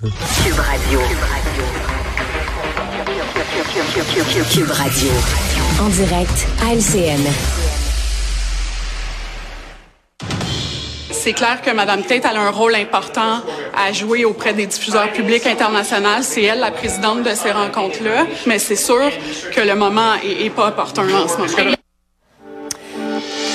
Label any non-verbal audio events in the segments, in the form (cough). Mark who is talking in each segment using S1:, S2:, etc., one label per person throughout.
S1: Cube Radio. Cube Radio. En direct à LCN.
S2: C'est clair que Mme Tate a un rôle important à jouer auprès des diffuseurs publics internationaux. C'est elle la présidente de ces rencontres-là. Mais c'est sûr que le moment est, pas opportun en ce moment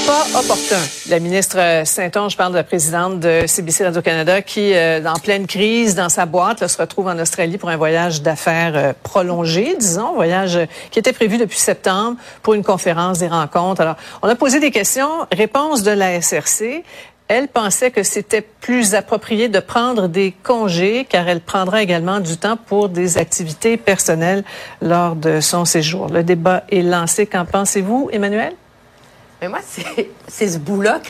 S3: pas opportun. La ministre Saint-Onge parle de la présidente de CBC Radio-Canada qui, euh, en pleine crise, dans sa boîte, se retrouve en Australie pour un voyage d'affaires euh, prolongé, disons, voyage qui était prévu depuis septembre pour une conférence, des rencontres. Alors, on a posé des questions, réponse de la SRC. Elle pensait que c'était plus approprié de prendre des congés car elle prendra également du temps pour des activités personnelles lors de son séjour. Le débat est lancé. Qu'en pensez-vous, Emmanuel?
S4: Mais moi, c'est ce bout-là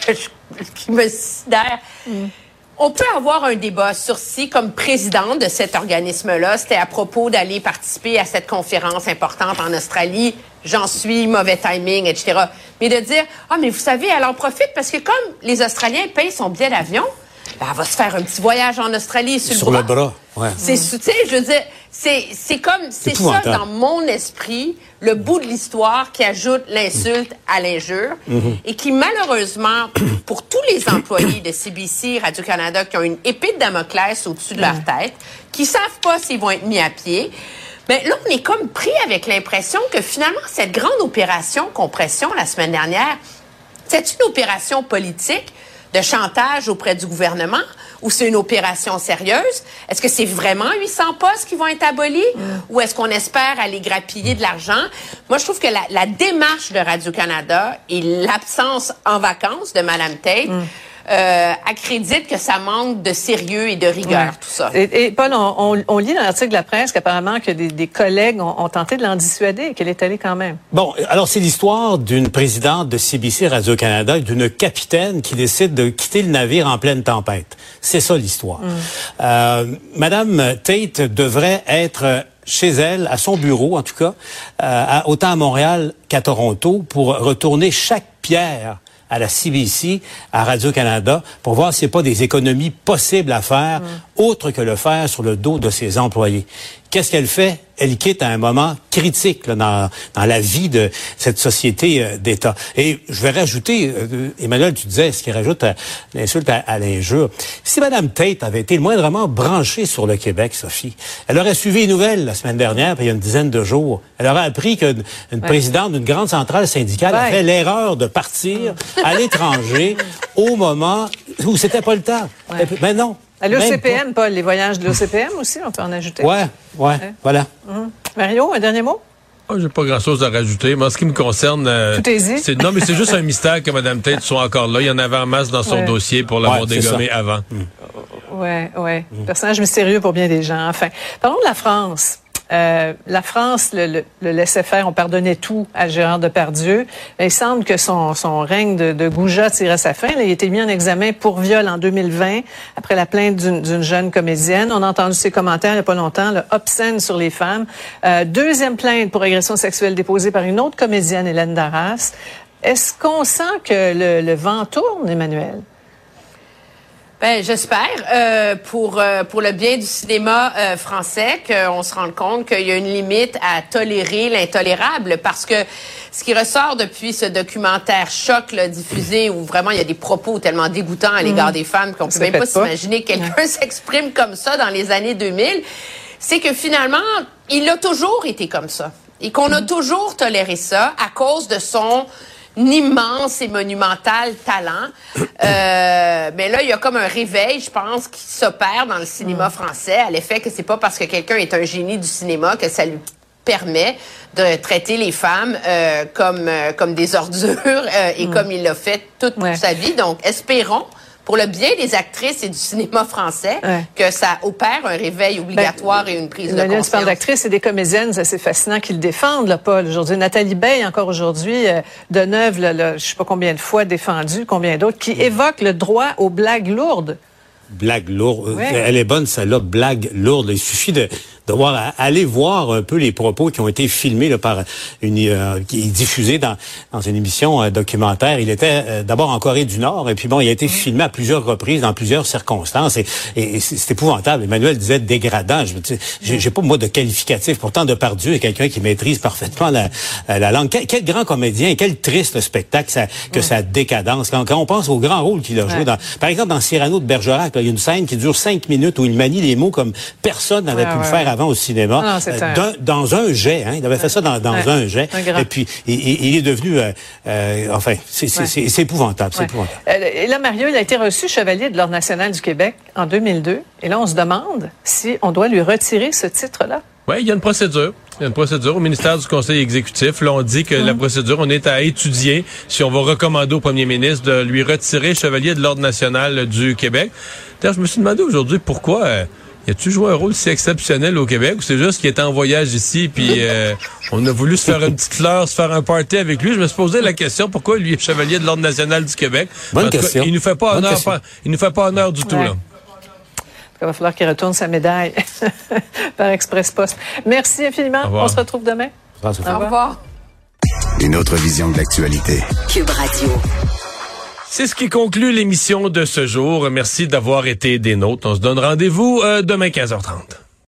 S4: qui me sidère. Mm. On peut avoir un débat sur si, comme présidente de cet organisme-là, c'était à propos d'aller participer à cette conférence importante en Australie. J'en suis, mauvais timing, etc. Mais de dire, ah, mais vous savez, elle en profite parce que comme les Australiens payent son billet d'avion, ben, elle va se faire un petit voyage en Australie sur,
S5: sur le bras.
S4: Ouais. C'est, tu sais, je veux dire, c'est, c'est comme, c'est ça dans mon esprit, le bout de l'histoire qui ajoute l'insulte à l'injure mhm. et qui malheureusement, pour tous les employés de CBC, Radio-Canada, qui ont une épée de Damoclès au-dessus de leur tête, qui savent pas s'ils vont être mis à pied, mais ben, là, on est comme pris avec l'impression que finalement, cette grande opération compression la semaine dernière, c'est une opération politique de chantage auprès du gouvernement ou c'est une opération sérieuse? Est-ce que c'est vraiment 800 postes qui vont être abolis? Ou est-ce qu'on espère aller grappiller de l'argent? Moi, je trouve que la, démarche de Radio-Canada et l'absence en vacances de Mme Tate euh, accrédite que ça manque de sérieux et de rigueur, tout ça.
S3: Et, Paul, on, on, lit dans l'article de la presse qu'apparemment que des, des, collègues ont, tenté de l'en dissuader et qu'elle est allée quand même.
S5: Bon, alors c'est l'histoire d'une présidente de CBC Radio-Canada, d'une capitaine qui décide de quitter le navire en pleine tempête. C'est ça l'histoire. Mm. Euh, Madame Tate devrait être chez elle, à son bureau en tout cas, euh, autant à Montréal qu'à Toronto, pour retourner chaque pierre à la CBC, à Radio-Canada, pour voir s'il n'y a pas des économies possibles à faire, mm. Autre que le faire sur le dos de ses employés. Qu'est-ce qu'elle fait? Elle quitte à un moment critique dans, dans la vie de cette société euh, d'État. Et je vais rajouter, euh, Emmanuel, tu disais, ce qui rajoute l'insulte à, l'injure. Si Mme Tate avait été le moindrement branchée sur le Québec, Sophie, elle aurait suivi les nouvelles la semaine dernière, il y a une dizaine de jours. Elle aurait appris qu'une présidente d'une grande centrale syndicale a fait l'erreur de partir à l'étranger (laughs) au moment où c'était pas le temps. Mais non,
S3: à l'OCPM, Paul, les voyages de l'OCPM aussi, on peut en ajouter.
S5: Ouais, ouais, voilà.
S3: Hum. Mario, un dernier mot?
S6: Oh, j'ai pas grand-chose à rajouter. Moi, ce qui me concerne,
S3: euh, Tout est
S6: non, mais c'est juste un mystère que Mme Tate soit encore là. Il y en avait en masse dans son dossier pour l'avoir dégommé avant.
S3: Oui, Ouais, ouais. Personnage mystérieux pour bien des gens. Enfin, parlons de la France. Euh, la France le, laissait faire, on pardonnait tout à Gérard Depardieu. Il semble que son, son règne de, de Gouja tirait sa fin. il a été mis en examen pour viol en 2020 après la plainte d'une jeune comédienne. On a entendu ses commentaires il n'y a pas longtemps, le obscène sur les femmes. Euh, deuxième plainte pour agression sexuelle déposée par une autre comédienne, Hélène Darras. Est-ce qu'on sent que le, le vent tourne, Emmanuel?
S4: Ben, j'espère euh, pour euh, pour le bien du cinéma euh, français qu'on se rende compte qu'il y a une limite à tolérer l'intolérable. Parce que ce qui ressort depuis ce documentaire choc là, diffusé où vraiment il y a des propos tellement dégoûtants à l'égard mm. des femmes qu'on peut même pas s'imaginer que quelqu'un (laughs) s'exprime comme ça dans les années 2000, c'est que finalement il a toujours été comme ça. Et qu'on a mm. toujours toléré ça à cause de son immense et monumental talent. Euh, mais là, il y a comme un réveil, je pense, qui s'opère dans le cinéma mm. français à l'effet que c'est pas parce que quelqu'un est un génie du cinéma que ça lui permet de traiter les femmes euh, comme euh, comme des ordures et mm. comme il l'a fait toute sa vie. Donc, espérons pour le bien des actrices et du cinéma français, que ça opère un réveil obligatoire et une prise de conscience. Tu parles
S3: d'actrices et des comédiennes, c'est fascinant qu'ils défendent, là, Paul. Aujourd'hui, Nathalie Bay, encore aujourd'hui, euh, de Neuve, je sais pas combien de fois défendue, combien d'autres, qui évoquent le droit aux blagues lourdes
S5: blague lourde. Elle est bonne, celle-là, blague lourde. Il suffit de, devoir aller voir un peu les propos qui ont été filmés là, par une euh, qui est diffusé dans, dans une émission euh, documentaire. Il était euh, d'abord en Corée du Nord et puis bon, il a été filmé à plusieurs reprises dans plusieurs circonstances et, et, c'est épouvantable. Emmanuel disait dégradant. Je j'ai pas moi de qualificatif. Pourtant, de par Dieu, est quelqu'un qui maîtrise parfaitement la, la langue. Quel, grand comédien, quel triste spectacle ça, que sa décadence. Quand, quand, on pense au grand rôle qu'il a joué dans, par exemple, dans Cyrano de Bergerac, il y a une scène qui dure cinq minutes où il manie les mots comme personne n'avait pu le faire avant au cinéma. Euh, dans un jet, hein, il avait fait ça dans, dans un jet. et puis, il, il est devenu, euh, euh, enfin, c'est épouvantable, c'est épouvantable.
S3: et là, Mario, il a été reçu chevalier de l'Ordre national du Québec en 2002. Et là, on se demande si on doit lui retirer ce titre-là.
S6: Oui, il y a une procédure. Il y a une procédure au ministère du Conseil exécutif. Là, on dit que la hum. procédure, on est à étudier si on va recommander au premier ministre de lui retirer chevalier de l'Ordre national du Québec. D'ailleurs, je me suis demandé aujourd'hui pourquoi... Euh, y a-tu joué un rôle si exceptionnel au Québec ou c'est juste qu'il était en voyage ici puis euh, (laughs) on a voulu se faire une petite fleur, se faire un party avec lui? Je me suis posé la question pourquoi lui est chevalier de l'ordre national du Québec?
S5: Bonne question.
S6: il nous fait pas honneur, il nous fait pas honneur du tout là.
S3: Il va falloir qu'il retourne sa médaille (laughs) par Express Post. Merci infiniment. On se retrouve demain.
S4: Au revoir.
S7: Une autre vision de l'actualité.
S1: Cube Radio.
S6: C'est ce qui conclut l'émission de ce jour. Merci d'avoir été des nôtres. On se donne rendez-vous euh, demain 15h30.